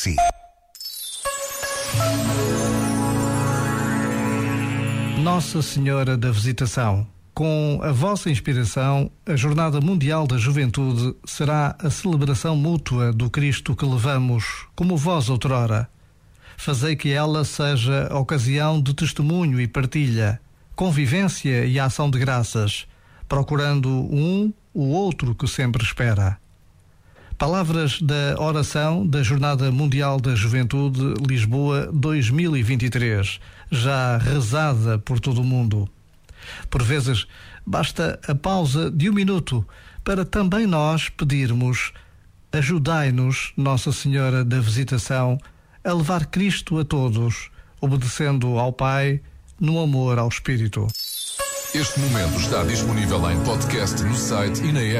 si. Nossa Senhora da Visitação. Com a vossa inspiração, a Jornada Mundial da Juventude será a celebração mútua do Cristo que levamos, como vós outrora. Fazei que ela seja ocasião de testemunho e partilha, convivência e ação de graças, procurando um o outro que sempre espera. Palavras da oração da Jornada Mundial da Juventude Lisboa 2023, já rezada por todo o mundo. Por vezes, basta a pausa de um minuto para também nós pedirmos: Ajudai-nos, Nossa Senhora da Visitação, a levar Cristo a todos, obedecendo ao Pai, no amor ao Espírito. Este momento está disponível em podcast no site e na app.